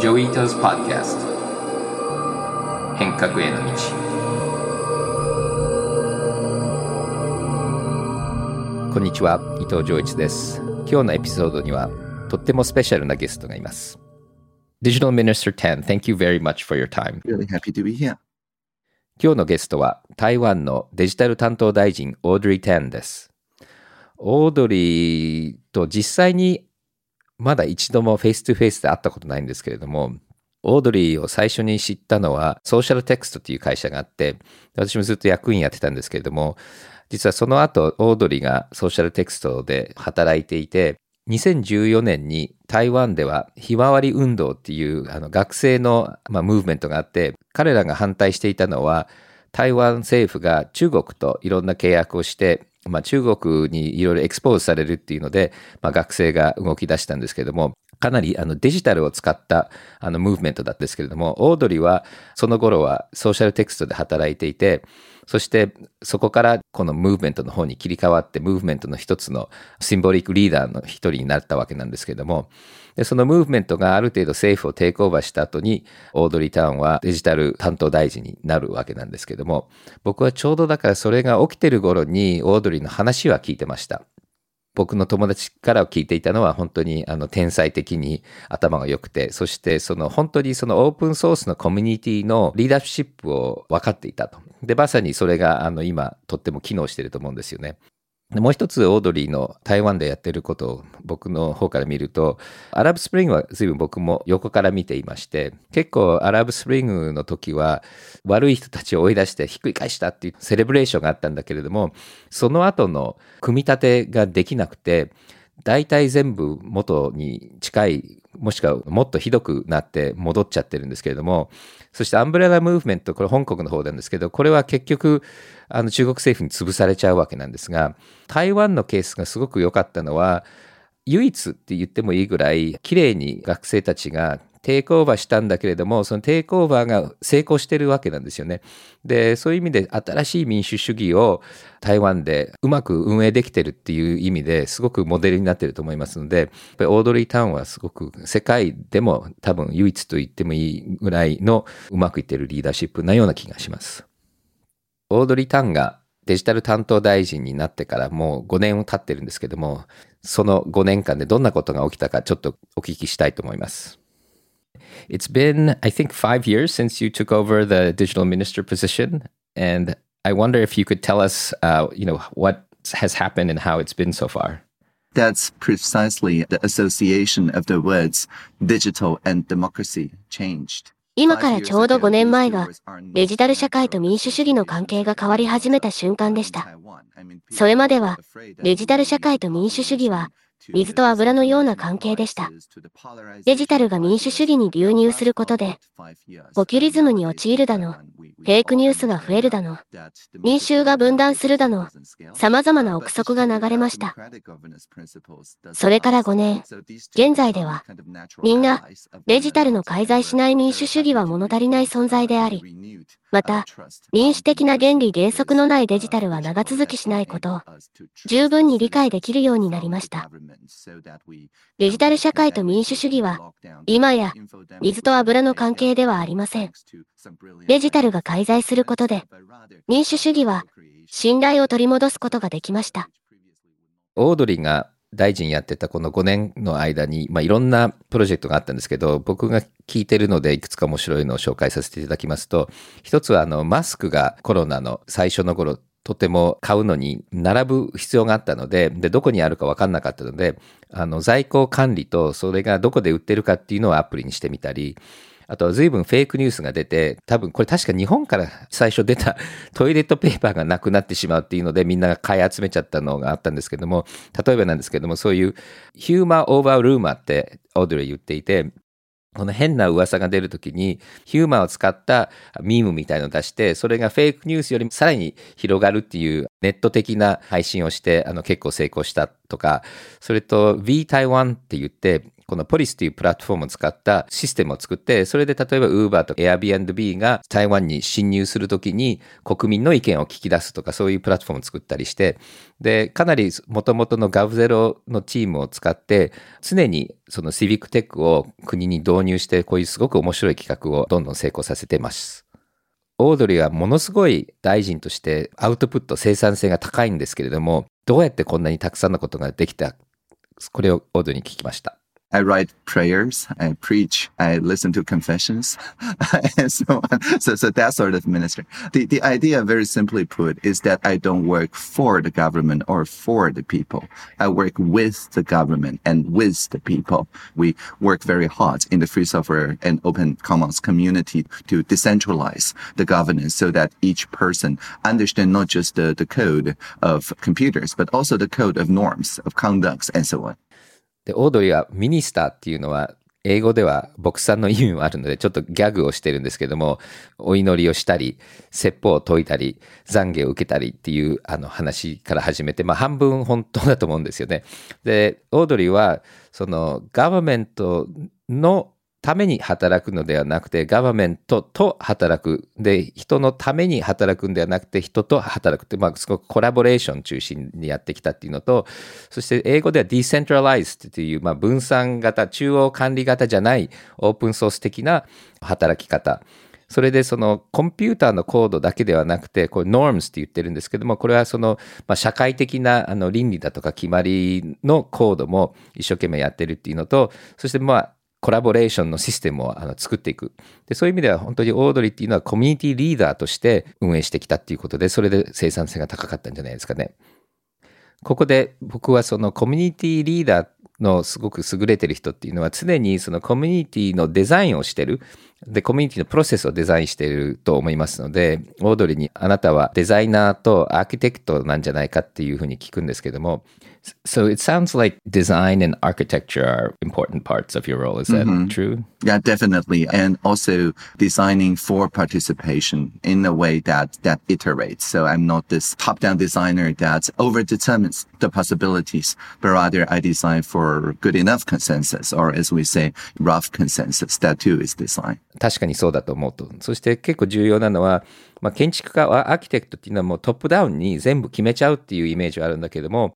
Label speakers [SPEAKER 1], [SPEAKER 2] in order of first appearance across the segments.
[SPEAKER 1] Joi Ito's Podcast 変革への道。こんにちは伊藤穰一です。今日のエピソードにはとってもスペシャルなゲストがいます。Digital Minister 10 Thank you very much for your time.
[SPEAKER 2] Really happy to be here.
[SPEAKER 1] 今日のゲストは台湾のデジタル担当大臣オードリー・タンです。オードリーと実際にまだ一度もフェイス2フェイスで会ったことないんですけれども、オードリーを最初に知ったのは、 Socialtext っていう会社があって、私もずっと役員やってたんですけれども、実はその後、オードリーが Socialtext で働いていて、2014年に台湾ではひまわり運動っていうあの学生の、まあ、ムーブメントがあって、彼らが反対していたのは、台湾政府が中国といろんな契約をして、まあ、中国にいろいろ expose されるっていうので、まあ、学生が動き出したんですけども、かなりあのデジタルを使ったあのムーブメントだったんですけれども、オードリーはその頃は Socialtext で働いていて、そしてそこからこのムーブメントの方に切り替わって、ムーブメントの一つの symbolic leader の一人になったわけなんですけれども、でそのムーブメントがある程度政府を take over した後に、オードリー・タンはデジタル担当大臣になるわけなんですけども、僕はちょうどだからそれが起きてる頃にオードリーの話は聞いてました。僕の友達から聞いていたのは本当にあの天才的に頭が良くて、そしてその本当にそのオープンソースのコミュニティのリーダーシップを分かっていたと。で、まさにそれがあの今とっても機能していると思うんですよね。もう一つオードリーの台湾でやってることを僕の方から見ると、アラブスプリングは随分僕も横から見ていまして、結構アラブスプリングの時は悪い人たちを追い出してひっくり返したっていうセレブレーションがあったんだけれども、その後の組み立てができなくて、大体全部元に近い、もしくはもっとひどくなって戻っちゃってるんですけれども、そしてアンブレラムーブメント、これ香港の方なんですけど、これは結局、あの中国政府に潰されちゃうわけなんですが、台湾のケースがすごく良かったのは、唯一って言ってもいいぐらい、綺麗に学生たちがテイクオーバーしたんだけれども、そのテイクオーバーが成功してるわけなんですよね。で、そういう意味で新しい民主主義を台湾でうまく運営できてるっていう意味ですごくモデルになってると思いますので、やっぱりオードリー・タウンはすごく世界でも多分唯一と言ってもいいぐらいのうまくいってるリーダーシップなような気がします。オードリー・タウンがデジタル担当大臣になってからもう5年経ってるんですけども、その5年間でどんなことが起きたかちょっとお聞きしたいと思います。It's been, I think, five years since you took over the digital minister position, and I wonder if you could tell us, uh, you know, what has happened and how it's been so far.
[SPEAKER 2] That's precisely the association of the words digital and democracy changed.
[SPEAKER 3] 今からちょうど5年前がデジタル社会と民主主義の関係が変わり始めた瞬間でした。それまではデジタル社会と民主主義は 水と油のような関係でした。デジタルが民主主義に流入することで、ポキュリズムに陥るだの、フェイクニュースが増えるだの、民衆が分断するだの、様々な憶測が流れました。それから5年、現在では、みんなデジタルの介在しない民主主義は物足りない存在であり、また、民主的な原理原則のないデジタルは長続きしないことを十分に理解できるようになりました。デジタル社会と民主主義は、今や水と油の関係ではありません。デジタルが介在することで、民主主義は信頼を取り戻すことができました。
[SPEAKER 1] オードリーが大臣やってたこの5年の間に、まあ、いろんなプロジェクトがあったんですけど、僕が聞いてるのでいくつか面白いのを紹介させていただきますと、一つはあのマスクがコロナの最初の頃、とても買うのに並ぶ必要があったので、で、どこにあるか分かんなかったので、あの、在庫管理とそれがどこで売ってるかっていうのをアプリにしてみたり、あとは随分フェイクニュースが出て、多分これ確か日本から最初出た トイレットペーパーがなくなってしまうっていうのでみんなが買い集めちゃったのがあったんですけども、例えばなんですけども、そういうヒューマーオーバールーマーってオードリー言っていて、この変な噂が出るときに、ヒューマーを使ったミームみたいのを出して、それがフェイクニュースよりもさらに広がるっていうネット的な配信をして、あの結構成功したとか、それと V 台湾って言って、このポリスというプラットフォームを使ったシステムを作って、それで例えば Uber とか Airbnb が台湾に侵入するときに国民の意見を聞き出すとかそういうプラットフォームを作ったりして、で、かなり元々の GovZero のチームを使って、常にそのシビックテックを国に導入して、こういうすごく面白い企画をどんどん成功させてます。オードリーはものすごい大臣としてアウトプット生産性が高いんですけれども、どうやってこんなにたくさんのことができたこれをオードリーに聞きました。
[SPEAKER 2] I write prayers, I preach, I listen to confessions, and so on. So, so that sort of ministry. The, the idea, very simply put, is that I don't work for the government or for the people. I work with the government and with the people. We work very hard in the free software and open commons community to decentralize the governance so that each person understand not just the, the code of computers, but also the code of norms, of conducts, and so on.
[SPEAKER 1] で、オードリーはミニスターっていうのは、英語では牧さんの意味もあるので、ちょっとギャグをしてるんですけども、お祈りをしたり、説法を解いたり、懺悔を受けたりっていうあの話から始めて、まあ半分本当だと思うんですよね。で、オードリーは、そのガバメントのために働くのではなくて、ガバメントと働く。で、人のために働くんではなくて、人と働くって、まあ、すごくコラボレーション中心にやってきたっていうのと、そして英語では decentralized っていう、まあ、分散型、中央管理型じゃないオープンソース的な働き方。それでそのコンピューターのコードだけではなくて、これ norms って言ってるんですけども、これはその、まあ、社会的なあの倫理だとか決まりのコードも一生懸命やってるっていうのと、そしてまあ、コラボレーションのシステムをあの作っていくで。そういう意味では本当にオードリーっていうのはコミュニティリーダーとして運営してきたっていうことで、それで生産性が高かったんじゃないですかね。ここで僕はそのコミュニティリーダーのすごく優れてる人っていうのは常にそのコミュニティのデザインをしてる。で、コミュニティのプロセスをデザインしていると思いますので、オードリーにあなたはデザイナーとアーキテクトなんじゃないかっていうふうに聞くんですけども、So it sounds like design and architecture are important parts of your role. Is that mm-hmm. true?
[SPEAKER 2] Yeah, definitely. And also designing for participation in a way that, that iterates. So I'm not this top-down designer that overdetermines the possibilities, but rather I design for good enough consensus, or as we say, rough consensus. That too is design.
[SPEAKER 1] 確かにそうだと思うと。そして結構重要なのは、まあ、建築家はアーキテクトっていうのはもうトップダウンに全部決めちゃうっていうイメージはあるんだけども、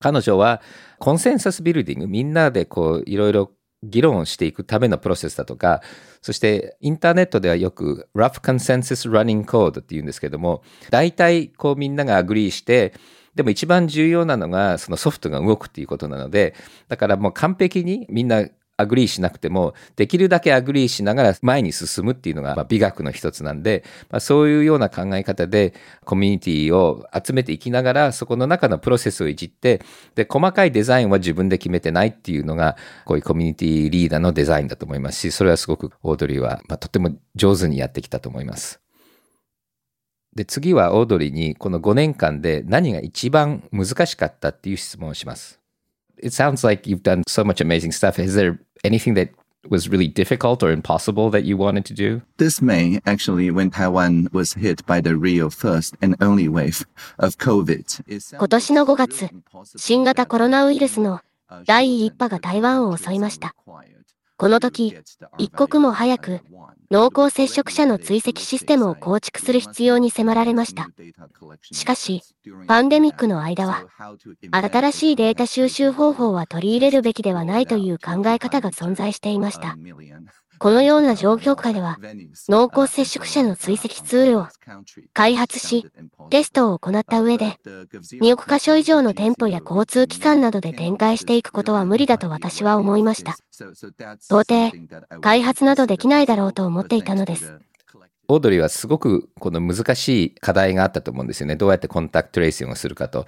[SPEAKER 1] 彼女は consensus building、みんなでこういろいろ議論をしていくためのプロセスだとか、そしてインターネットではよく Rough Consensus Running Code っていうんですけども、大体こうみんなが agree して、でも一番重要なのがそのソフトが動くっていうことなので、だからもう完璧にみんな agree しなくても、できるだけ agree しながら前に進むっていうのが、美学の一つなんで、まあ、そういうような考え方でコミュニティを集めていきながら、そこの中のプロセスをいじって、で、細かいデザインは自分で決めてないっていうのが、こういうコミュニティリーダーのデザインだと思いますし、それはすごくオードリーは、まあ、とても上手にやってきたと思います。で、次はオードリーにこの5年間で何が一番難しかったっていう質問をします。It sounds like you've done so much amazing stuff. Is there anything that was really difficult or impossible that you wanted to do?
[SPEAKER 2] This May, actually, when Taiwan was hit by the real first and only wave of COVID.
[SPEAKER 3] 今年の5月、新型コロナウイルスの第1波が台湾を襲いました。この時、一刻も早く濃厚接触者の追跡システムを構築する必要に迫られました。しかし、パンデミックの間は、新しいデータ収集方法は取り入れるべきではないという考え方が存在していました。このような状況下では、濃厚接触者の追跡ツールを開発し、テストを行った上で、2億箇所以上の店舗や交通機関などで展開していくことは無理だと私は思いました。到底、開発などできないだろうと思っていたのです。
[SPEAKER 1] オードリーはすごくこの難しい課題があったと思うんですよね。どうやって contact tracing をするかと。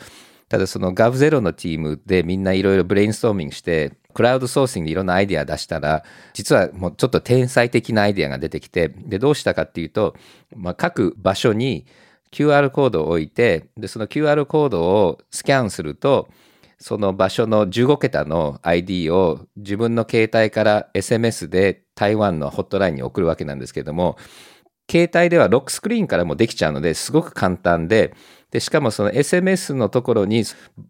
[SPEAKER 1] ただその GovZero のチームでみんないろいろブレインストーミングして、クラウドソーシングでいろんなアイデア出したら、実はもうちょっと天才的なアイデアが出てきて、で、どうしたかっていうと、まあ、各場所に QR コードを置いて、で、その QR コードをスキャンすると、その場所の15桁の ID を自分の携帯から SMS で台湾のホットラインに送るわけなんですけども、携帯ではロックスクリーンからもできちゃうのですごく簡単で、で、しかもその SMS のところに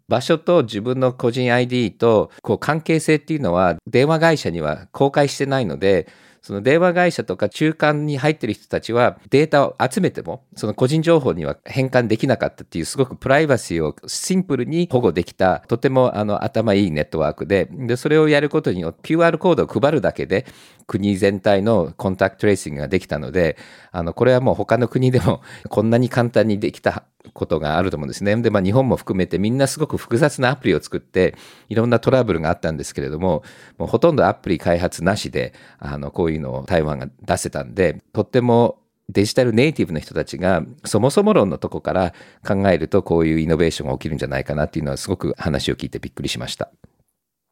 [SPEAKER 1] 場所と自分の個人 ID とこう関係性っていうのは電話会社には公開してないので、その電話会社とか中間に入ってる人たちはデータを集めても、その個人情報には変換できなかったっていうすごくプライバシーをシンプルに保護できた、とてもあの頭いいネットワークで、で、それをやることによって QR コードを配るだけで国全体のコンタクトトレーシングができたので、あの、これはもう他の国でもこんなに簡単にできたことがあると思うんですね。で、まあ日本も含めてみんなすごく複雑なアプリを作っていろんなトラブルがあったんですけれども、もうほとんどアプリ開発なしで、あの、こういうのを台湾が出せたんで、とってもデジタルネイティブの人たちがそもそも論のとこから考えるとこういうイノベーションが起きるんじゃないかなっていうのはすごく話を聞いてびっくりしました。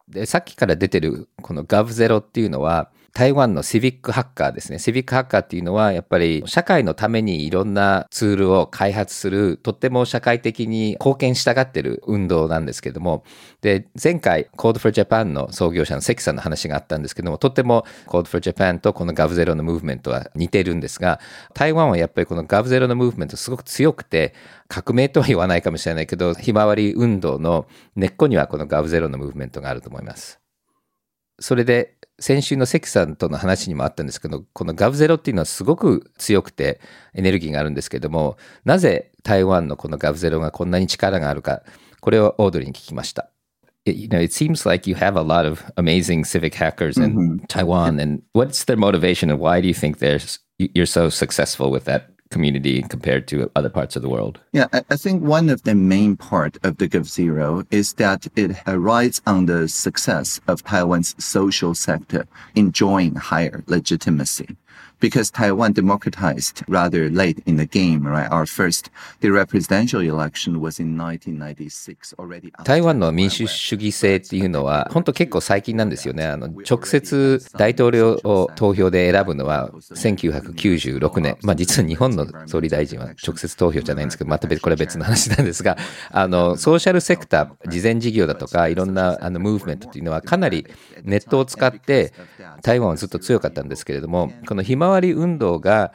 [SPEAKER 1] で、さっきから出てるこの GovZero っていうのは台湾のシビックハッカーですね。シビックハッカーっていうのは、やっぱり社会のためにいろんなツールを開発する、とっても社会的に貢献したがってる運動なんですけども、で、前回 Code for Japan の創業者の関さんの話があったんですけども、とっても Code for Japan とこの GovZero のムーブメントは似てるんですが、台湾はやっぱりこの GovZero のムーブメントすごく強くて、革命とは言わないかもしれないけど、ひまわり運動の根っこにはこの GovZero のムーブメントがあると思います。それで先週の関さんとの話にもあったんですけど、このガブゼロっていうのはすごく強くてエネルギーがあるんですけども、なぜ台湾のこのガブゼロがこんなに力があるか、これをオードリーに聞きました。You know, it seems like you have a lot of amazing civic hackers in mm-hmm. Taiwan. And what's their motivation, and why do you think they're you're so successful with that community compared to other parts of the world?
[SPEAKER 2] Yeah, I, think one of the main part of the GovZero is that it rides on the success of Taiwan's social sector enjoying higher legitimacy because Taiwan democratized rather late in the game, right? Our first, the presidential election was in 1996 already.
[SPEAKER 1] 台湾の民主主義制っていうのは、本当結構最近なんですよね。あの、直接大統領を投票で選ぶのは1996年。まあ実は日本の総理大臣は直接投票じゃないんですけど、また別、これは別の話なんですが、あの、ソーシャルセクター、事前事業だとか、いろんなあのムーブメントっていうのはかなりネットを使って台湾はずっと強かったんですけれども、このひまわり運動が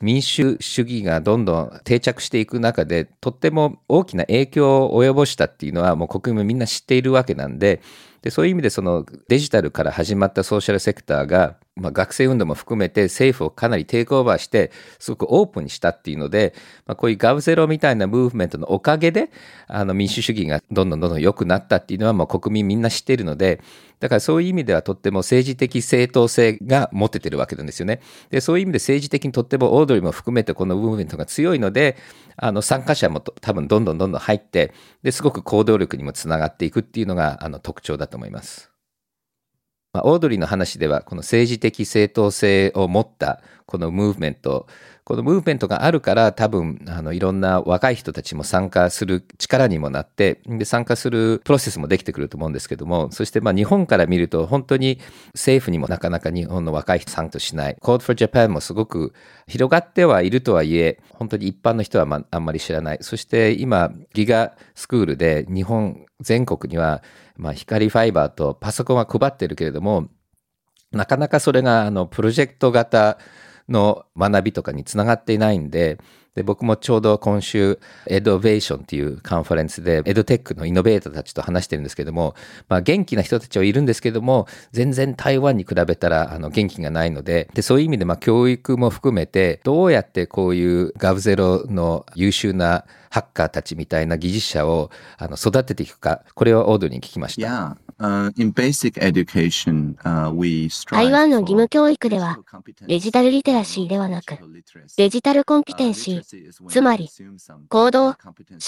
[SPEAKER 1] 民主主義がどんどん定着していく中で、とっても大きな影響を及ぼしたっていうのはもう国民もみんな知っているわけなんで、でそういう意味でそのデジタルから始まったソーシャルセクターが、まあ、学生運動も含めて政府をかなりテイクオーバーしてすごくオープンにしたっていうので、まあ、こういうガブゼロみたいなムーブメントのおかげであの民主主義がどんどんどんどん良くなったっていうのはもう国民みんな知っているのでだからそういう意味ではとっても政治的正当性が持ててるわけなんですよね。でそういう意味で政治的にとってもオードリーも含めてこのムーブメントが強いのであの参加者も多分どんどんどんどん入ってですごく行動力にもつながっていくっていうのがあの特徴だとと思います。まあ、オードリーの話ではこの政治的正当性を持ったこのムーブメントこのムーブメントがあるから多分あのいろんな若い人たちも参加する力にもなってで参加するプロセスもできてくると思うんですけどもそしてまあ日本から見ると本当に政府にもなかなか日本の若い人参加しない Code for Japan もすごく広がってはいるとはいえ本当に一般の人はまあんまり知らないそして今ギガスクールで日本全国にはまあ光ファイバーとパソコンは配ってるけれどもなかなかそれがあのプロジェクト型の学びとかにつながっていないんで、で僕もちょうど今週、エドベーションっていうカンファレンスで、エドテックのイノベーターたちと話してるんですけども、まあ元気な人たちはいるんですけども、全然台湾に比べたらあの元気がないので、で、そういう意味でまあ教育も含めて、どうやってこういうガブゼロの優秀なハッカーたちみたいな技術者をあの育てていくか、これをオードに聞きました。
[SPEAKER 2] Uh, uh,
[SPEAKER 3] 台湾の義務教育では、デジタルリテラシーではなく、デジタルコンピテンシー、つまり、行動、思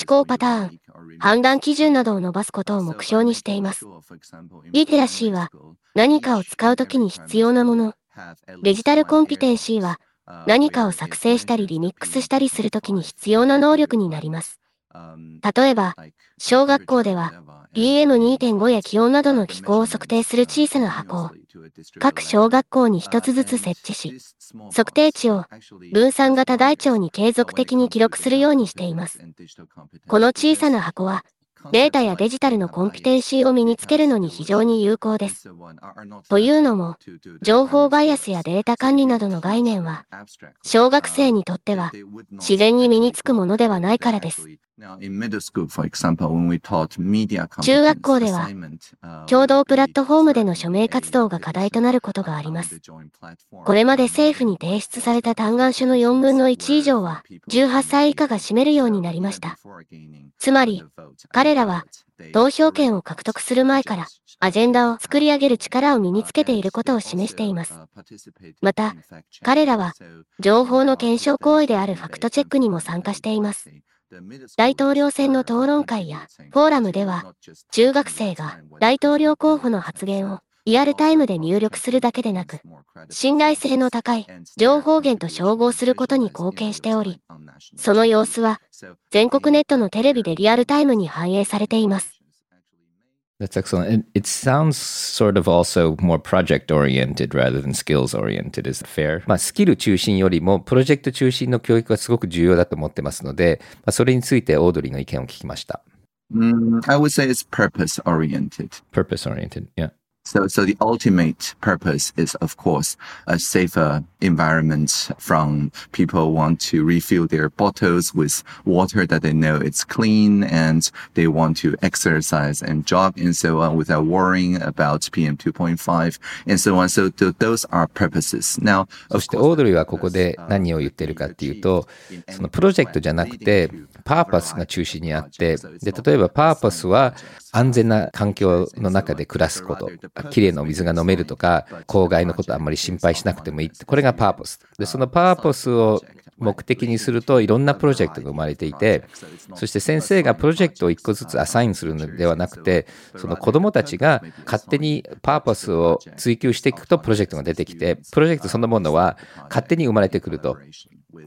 [SPEAKER 3] 考パターン、判断基準などを伸ばすことを目標にしています。リテラシーは、何かを使うときに必要なもの。デジタルコンピテンシーは、何かを作成したりリミックスしたりするときに必要な能力になります。例えば、小学校では、PM2.5 や気温などの気候を測定する小さな箱を各小学校に一つずつ設置し、測定値を分散型台帳に継続的に記録するようにしています。この小さな箱はデータやデジタルのコンピテンシーを身につけるのに非常に有効です。というのも、情報バイアスやデータ管理などの概念は、小学生にとっては自然に身につくものではないからです。中学校では、共同プラットフォームでの署名活動が課題となることがあります。これまで政府に提出された嘆願書の4分の1以上は、18歳以下が占めるようになりました。つまり、彼らは、投票権を獲得する前から、アジェンダを作り上げる力を身につけていることを示しています。また、彼らは、情報の検証行為であるファクトチェックにも参加しています。大統領選の討論会やフォーラムでは、中学生が大統領候補の発言をリアルタイムで入力するだけでなく、信頼性の高い情報源と照合することに貢献しており、その様子は全国ネットのテレビでリアルタイムに反映されています。
[SPEAKER 1] That's excellent. It, it sounds sort of also more project oriented rather than skills oriented. Is it fair? まあ、スキル中心よりもプロジェクト中心の教育がすごく重要だと思ってますので、まあ、それについてオードリーの意見を聞きました。
[SPEAKER 2] Mm, I would say it's purpose oriented.
[SPEAKER 1] Purpose oriented. Yeah.
[SPEAKER 2] So, so the ultimate purpose is, of course, a safer environment from people want to refill their bottles with water that they know it's clean and they want to exercise and jog and so on without worrying about PM 2.5 and so on. So th- those are purposes. Now,
[SPEAKER 1] そしてオードリーはここで何を言ってるかっていうと、そのプロジェクトじゃなくて、パーパスが中心にあって、で、例えばパーパスは安全な環境の中で暮らすこと、きれいなお水が飲めるとか、公害のことあんまり心配しなくてもいいって、これがパーパス。で、そのパーパスを目的にするといろんなプロジェクトが生まれていて、そして先生がプロジェクトを一個ずつアサインするのではなくて、その子供たちが勝手にパーパスを追求していくとプロジェクトが出てきて、プロジェクトそのものは勝手に生まれてくると。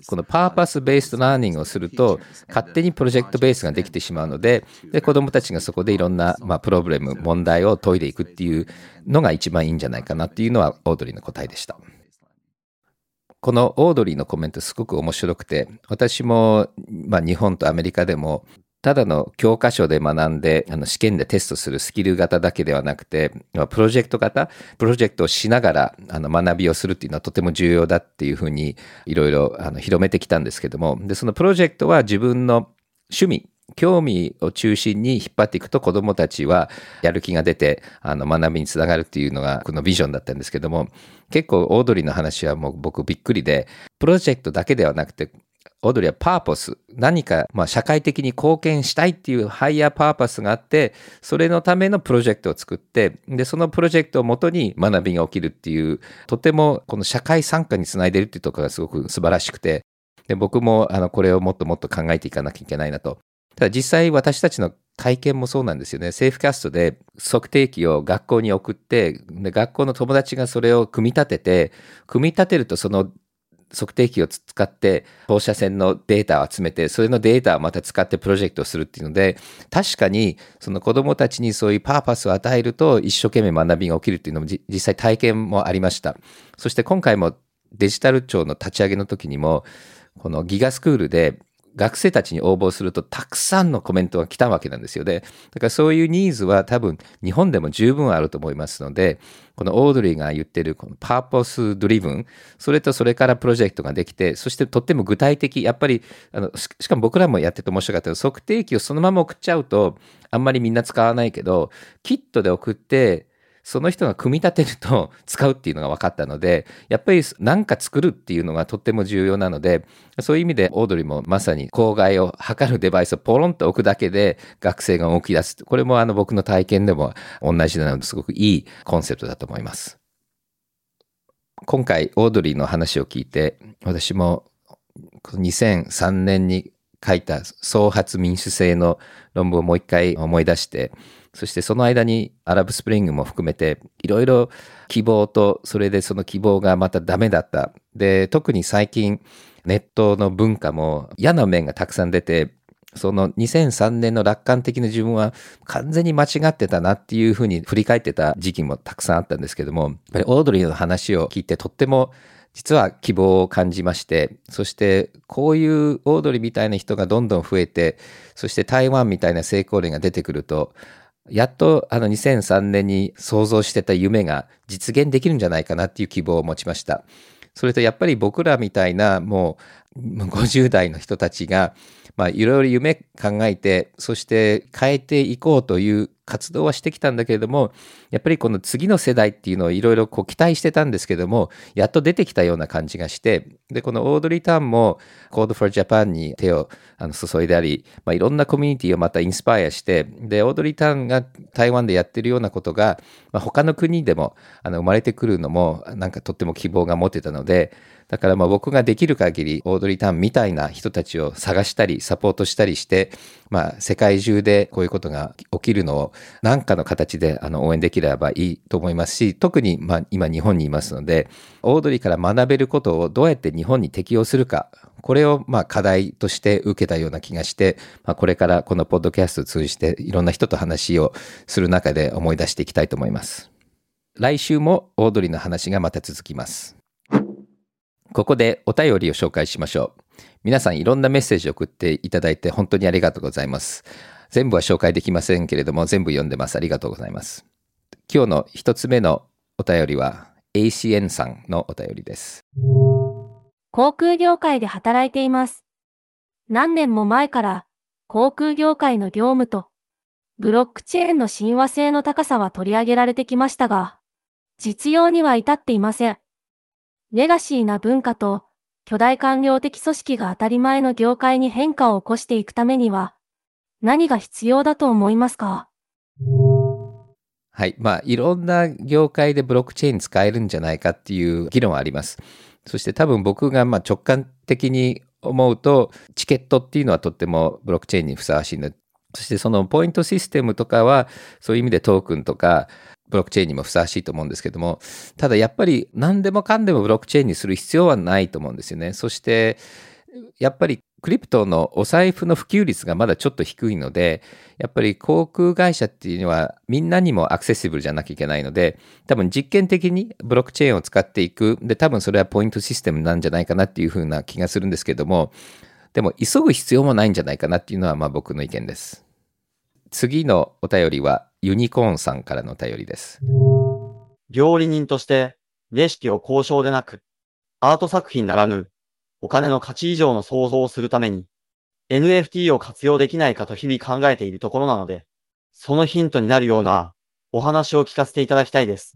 [SPEAKER 1] このパーパスベーストラーニングをすると、勝手にプロジェクトベースができてしまうので、で子供たちがそこでいろんな、まあ、プロブレム、問題を解いていくっていうのが一番いいんじゃないかなっていうのはオードリーの答えでした。このオードリーのコメントすごく面白くて、私も、まあ、日本とアメリカでも、ただの教科書で学んで、あの試験でテストするスキル型だけではなくて、プロジェクト型、プロジェクトをしながらあの学びをするっていうのはとても重要だっていうふうにいろいろあの広めてきたんですけども、で、そのプロジェクトは自分の趣味、興味を中心に引っ張っていくと子どもたちはやる気が出てあの学びにつながるっていうのがこのビジョンだったんですけども結構オードリーの話はもう僕びっくりでプロジェクトだけではなくてオードリーはパーポス何かまあ社会的に貢献したいっていうハイヤーパーパスがあってそれのためのプロジェクトを作ってでそのプロジェクトをもとに学びが起きるっていうとてもこの社会参加につないでるっていうところがすごく素晴らしくてで僕もあのこれをもっともっと考えていかなきゃいけないなとただ実際私たちの体験もそうなんですよね。セーフキャストで測定器を学校に送って、で学校の友達がそれを組み立てて、組み立てるとその測定器を使って放射線のデータを集めて、それのデータをまた使ってプロジェクトをするっていうので、確かにその子供たちにそういうパーパスを与えると一生懸命学びが起きるっていうのも実際体験もありました。そして今回もデジタル庁の立ち上げの時にも、このギガスクールで学生たちに応募するとたくさんのコメントが来たわけなんですよね。だからそういうニーズは多分日本でも十分あると思いますので、このオードリーが言ってるこのパーポスドリブン、それとそれからプロジェクトができて、そしてとっても具体的、やっぱり、あのししかも僕らもやってて面白かったけど、測定器をそのまま送っちゃうと、あんまりみんな使わないけど、キットで送って、その人が組み立てると使うっていうのが分かったので、やっぱり何か作るっていうのがとっても重要なので、そういう意味でオードリーもまさに公害を測るデバイスをポロンと置くだけで学生が動き出す。これもあの僕の体験でも同じなのですごくいいコンセプトだと思います。今回オードリーの話を聞いて、私も2003年に書いた創発民主制の論文をもう一回思い出して、そしてその間にアラブスプリングも含めていろいろ希望とそれでその希望がまたダメだった。で、特に最近ネットの文化も嫌な面がたくさん出て、その2003年の楽観的な自分は完全に間違ってたなっていうふうに振り返ってた時期もたくさんあったんですけども、やっぱりオードリーの話を聞いてとっても実は希望を感じまして、そしてこういうオードリーみたいな人がどんどん増えて、そして台湾みたいな成功例が出てくると、やっとあの2003年に想像してた夢が実現できるんじゃないかなっていう希望を持ちました。それとやっぱり僕らみたいなもう50代の人たちがまあ、いろいろ夢考えて、そして変えていこうという活動はしてきたんだけれども、やっぱりこの次の世代っていうのをいろいろこう期待してたんですけども、やっと出てきたような感じがして、で、このオードリー・ターンも Code for Japan に手をあの注いであり、まあ、いろんなコミュニティをまたインスパイアして、で、オードリー・ターンが台湾でやってるようなことが、まあ、他の国でもあの生まれてくるのも、なんかとっても希望が持てたので、だからまあ僕ができる限りオードリー・タンみたいな人たちを探したりサポートしたりして、まあ世界中でこういうことが起きるのを何かの形であの応援できればいいと思いますし、特にまあ今日本にいますので、オードリーから学べることをどうやって日本に適用するか、これをまあ課題として受けたような気がして、まあ、これからこのポッドキャストを通じていろんな人と話をする中で思い出していきたいと思います。来週もオードリーの話がまた続きます。ここでお便りを紹介しましょう。皆さんいろんなメッセージを送っていただいて本当にありがとうございます。全部は紹介できませんけれども全部読んでます。ありがとうございます。今日の一つ目のお便りは ACN さんのお便りです。
[SPEAKER 4] 航空業界で働いています。何年も前から航空業界の業務とブロックチェーンの親和性の高さは取り上げられてきましたが、実用には至っていません。レガシーな文化と巨大官僚的組織が当たり前の業界に変化を起こしていくためには何が必要だと思いますか？
[SPEAKER 1] はい。まあ、いろんな業界でブロックチェーン使えるんじゃないかっていう議論はあります。そして多分僕がま直感的に思うと、チケットっていうのはとってもブロックチェーンにふさわしいの。そしてそのポイントシステムとかは、そういう意味でトークンとか、ブロックチェーンにもふさわしいと思うんですけども、ただやっぱり何でもかんでもブロックチェーンにする必要はないと思うんですよね。そして、やっぱりクリプトのお財布の普及率がまだちょっと低いので、やっぱり航空会社っていうのはみんなにもアクセシブルじゃなきゃいけないので、多分実験的にブロックチェーンを使っていく。で、多分それはポイントシステムなんじゃないかなっていうふうな気がするんですけども、でも急ぐ必要もないんじゃないかなっていうのはまあ僕の意見です。次のお便りはユニコーンさんからのお便りです。
[SPEAKER 5] 料理人としてレシピを交渉でなく、アート作品ならぬお金の価値以上の想像をするために NFT を活用できないかと日々考えているところなので、そのヒントになるようなお話を聞かせていただきたいです。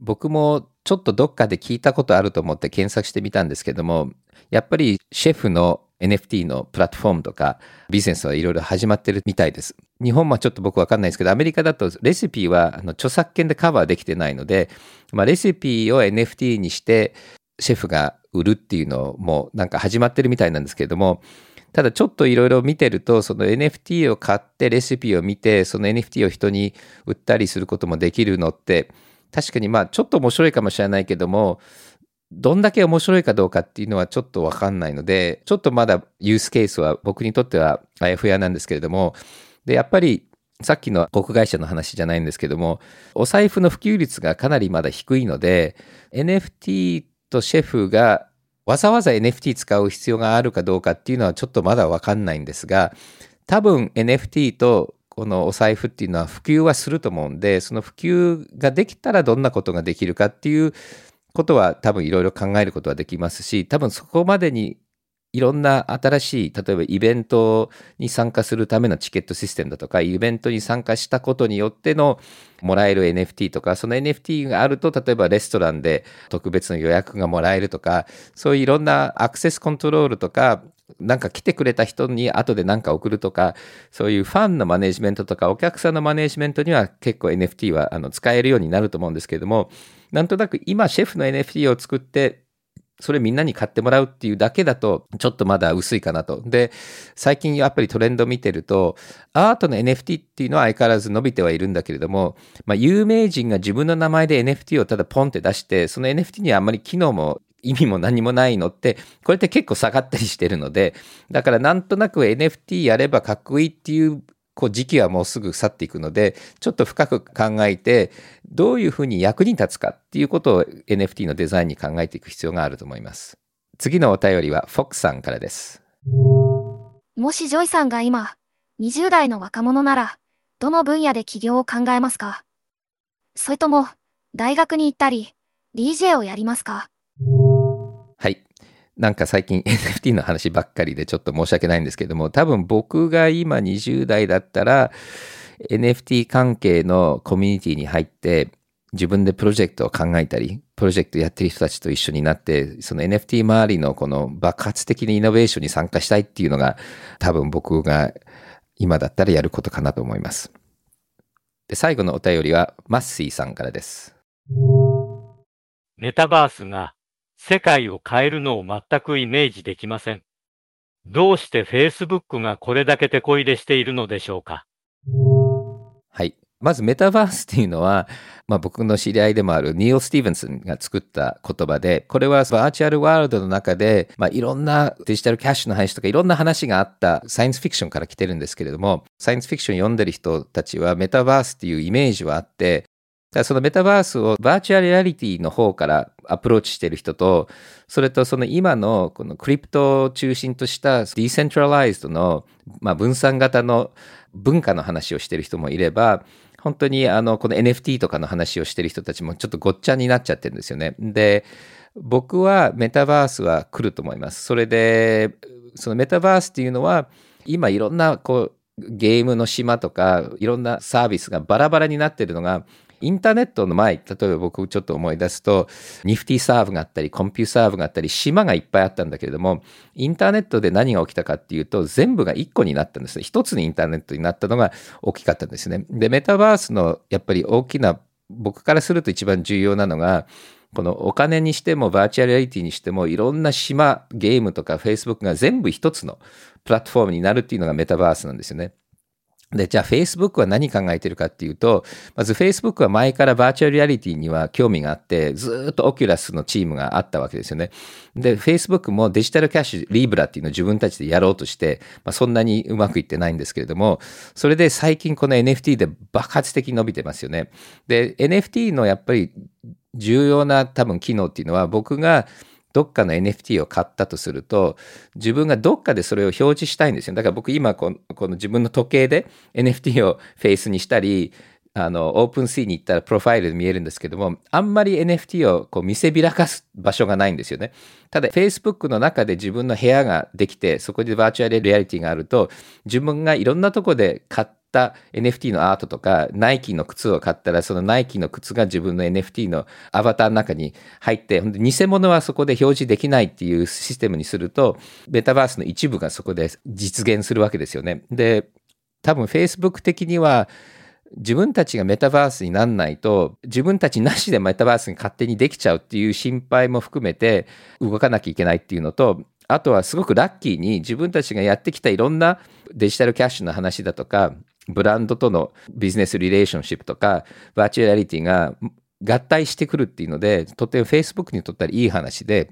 [SPEAKER 1] 僕もちょっとどっかで聞いたことあると思って検索してみたんですけども、やっぱりシェフの NFT のプラットフォームとかビジネスはいろいろ始まってるみたいです。日本はちょっと僕わかんないですけど、アメリカだとレシピはあの著作権でカバーできてないので、まあ、レシピを NFT にしてシェフが売るっていうのもなんか始まってるみたいなんですけれども、ただちょっといろいろ見てると、その NFT を買ってレシピを見て、その NFT を人に売ったりすることもできるのって、確かにまあちょっと面白いかもしれないけども、どんだけ面白いかどうかっていうのはちょっとわかんないので、ちょっとまだユースケースは僕にとってはあやふやなんですけれども、で、やっぱりさっきの航空会社の話じゃないんですけども、お財布の普及率がかなりまだ低いので、NFT とシェフがわざわざ NFT 使う必要があるかどうかっていうのはちょっとまだわかんないんですが、多分 NFT とこのお財布っていうのは普及はすると思うんで、その普及ができたらどんなことができるかっていうことは多分いろいろ考えることはできますし、多分そこまでにいろんな新しい、例えばイベントに参加するためのチケットシステムだとか、イベントに参加したことによってのもらえる NFT とか、その NFT があると、例えばレストランで特別の予約がもらえるとか、そういういろんなアクセスコントロールとか、なんか来てくれた人に後で何か送るとか、そういうファンのマネジメントとか、お客さんのマネジメントには結構 NFT はあの使えるようになると思うんですけれども、なんとなく今シェフの NFT を作って、それみんなに買ってもらうっていうだけだと、ちょっとまだ薄いかなと。で、最近やっぱりトレンド見てると、アートの NFT っていうのは相変わらず伸びてはいるんだけれども、まあ、有名人が自分の名前で NFT をただポンって出して、その NFT にはあんまり機能も意味も何もないのって、これって結構下がったりしてるので、だからなんとなく NFT やればかっこいいっていうこう時期はもうすぐ去っていくので、ちょっと深く考えて、どういうふうに役に立つかっていうことを NFT のデザインに考えていく必要があると思います。次のお便りはフォックさんからです。
[SPEAKER 6] もしジョイさんが今、20代の若者なら、どの分野で起業を考えますか？それとも、大学に行ったり、DJ をやりますか？
[SPEAKER 1] なんか最近 NFT の話ばっかりでちょっと申し訳ないんですけども、多分僕が今20代だったら、NFT 関係のコミュニティに入って、自分でプロジェクトを考えたり、プロジェクトやってる人たちと一緒になって、その NFT 周りのこの爆発的なイノベーションに参加したいっていうのが、多分僕が今だったらやることかなと思います。で最後のお便りは、マッシーさんからです。
[SPEAKER 7] メタバースが世界を変えるのを全くイメージできません。どうして Facebook がこれだけ手こ入れしているのでしょうか？
[SPEAKER 1] はい。まずメタバースっていうのは、まあ、僕の知り合いでもあるニール・スティーブンスンが作った言葉で、これは virtual world の中で、まあ、いろんな digital cash の話とかいろんな話があったサイエンスフィクションから来てるんですけれども、サイエンスフィクション読んでる人たちはメタバースっていうイメージはあって、だそのメタバースをバーチャルリアリティの方からアプローチしてる人と、それとその今のこのクリプトを中心とした decentralized の、まあ、分散型の文化の話をしてる人もいれば、本当にあのこの NFT とかの話をしてる人たちもちょっとごっちゃになっちゃってるんですよね。で、僕はメタバースは来ると思います。それで、そのメタバースっていうのは、今いろんなこうゲームの島とかいろんなサービスがバラバラになってるのがインターネットの前、例えば僕ちょっと思い出すと、ニフティサーブがあったり、コンピューサーブがあったり、島がいっぱいあったんだけれども、インターネットで何が起きたかっていうと、全部が1個になったんですね。1つにインターネットになったのが大きかったんですね。で、メタバースのやっぱり大きな、僕からすると一番重要なのが、このお金にしてもバーチャルリアリティにしてもいろんな島、ゲームとか Facebook が全部一つのプラットフォームになるっていうのがメタバースなんですよね。で、じゃあ Facebook は何考えてるかっていうと、まず Facebook は前からバーチャルリアリティには興味があって、ずっと Oculus のチームがあったわけですよね。で、Facebook も digital cash、 Libra っていうのを自分たちでやろうとして、まあ、そんなにうまくいってないんですけれども、それで最近この NFT で爆発的に伸びてますよね。で、NFT のやっぱり重要な多分機能っていうのは僕がどっかの NFT を買ったとすると、自分がどっかでそれを表示したいんですよ。だから僕今このこの自分の時計で NFT をフェイスにしたり、あの、 OpenSea に行ったらプロファイルで見えるんですけども、あんまり NFT をこう見せびらかす場所がないんですよね。ただ、Facebook の中で自分の部屋ができて、そこでバーチャルリアリティがあると、自分がいろんなとこで買っった NFT のアートとか、ナイキの靴を買ったら、そのナイキの靴が自分の NFT のアバターの中に入って、偽物はそこで表示できないっていうシステムにすると、メタバースの一部がそこで実現するわけですよね。で、多分 Facebook 的には、自分たちがメタバースになんないと自分たちなしでメタバースに勝手にできちゃうっていう心配も含めて動かなきゃいけないっていうのとあとはすごくラッキーに自分たちがやってきたいろんなデジタルキャッシュの話だとかブランドとのビジネスリレーションシップとか、バーチャルリティが合体してくるっていうので、とても Facebook にとったらいい話で、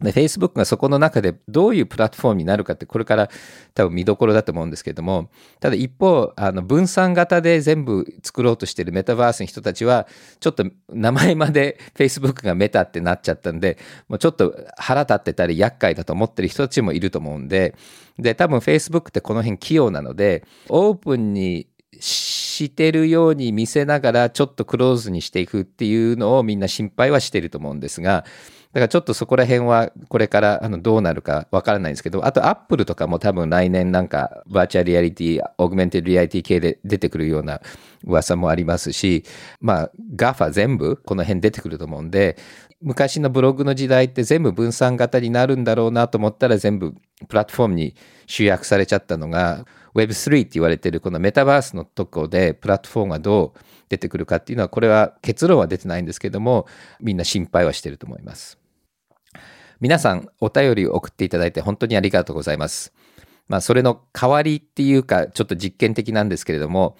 [SPEAKER 1] で、Facebook がそこの中でどういうプラットフォームになるかってこれから多分見どころだと思うんですけれども、ただ一方、あの分散型で全部作ろうとしているメタバースの人たちは、ちょっと名前まで Facebook が Meta ってなっちゃったんで、もうちょっと腹立ってたり厄介だと思ってる人たちもいると思うんで、で、多分 Facebook ってこの辺器用なので、オープンにしてるように見せながらちょっとクローズにしていくっていうのをみんな心配はしてると思うんですが、だからちょっとそこら辺はこれからあのどうなるかわからないんですけど、あとアップルとかも多分来年なんかバーチャルリアリティ、 augmented reality 系で出てくるような噂もありますし、まあ GAFA 全部この辺出てくると思うんで、昔のブログの時代って全部分散型になるんだろうなと思ったら全部プラットフォームに集約されちゃったのが Web3 って言われてるこのメタバースのとこでプラットフォームがどう出てくるかっていうのはこれは結論は出てないんですけどもみんな心配はしてると思います。皆さんお便りを送っていただいて本当にありがとうございます。まあそれの代わりっていうかちょっと実験的なんですけれども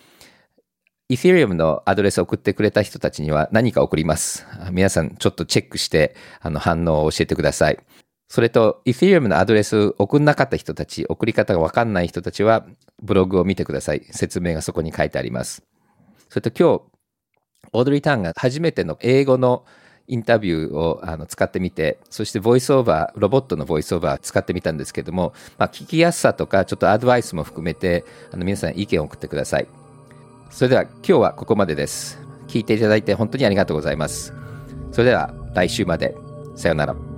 [SPEAKER 1] Ethereum のアドレスを送ってくれた人たちには何か送ります。皆さんちょっとチェックしてあの反応を教えてください。それと、Ethereum のアドレスを送んなかった人たち、送り方がわかんない人たちは、ブログを見てください。説明がそこに書いてあります。それと今日、オードリー・ターンが初めての英語のインタビューをあの使ってみて、そしてボイスオーバー、ロボットのボイスオーバー使ってみたんですけども、まあ、聞きやすさとか、ちょっとアドバイスも含めて、あの皆さん意見を送ってください。それでは今日はここまでです。聞いていただいて本当にありがとうございます。それでは来週まで。さようなら。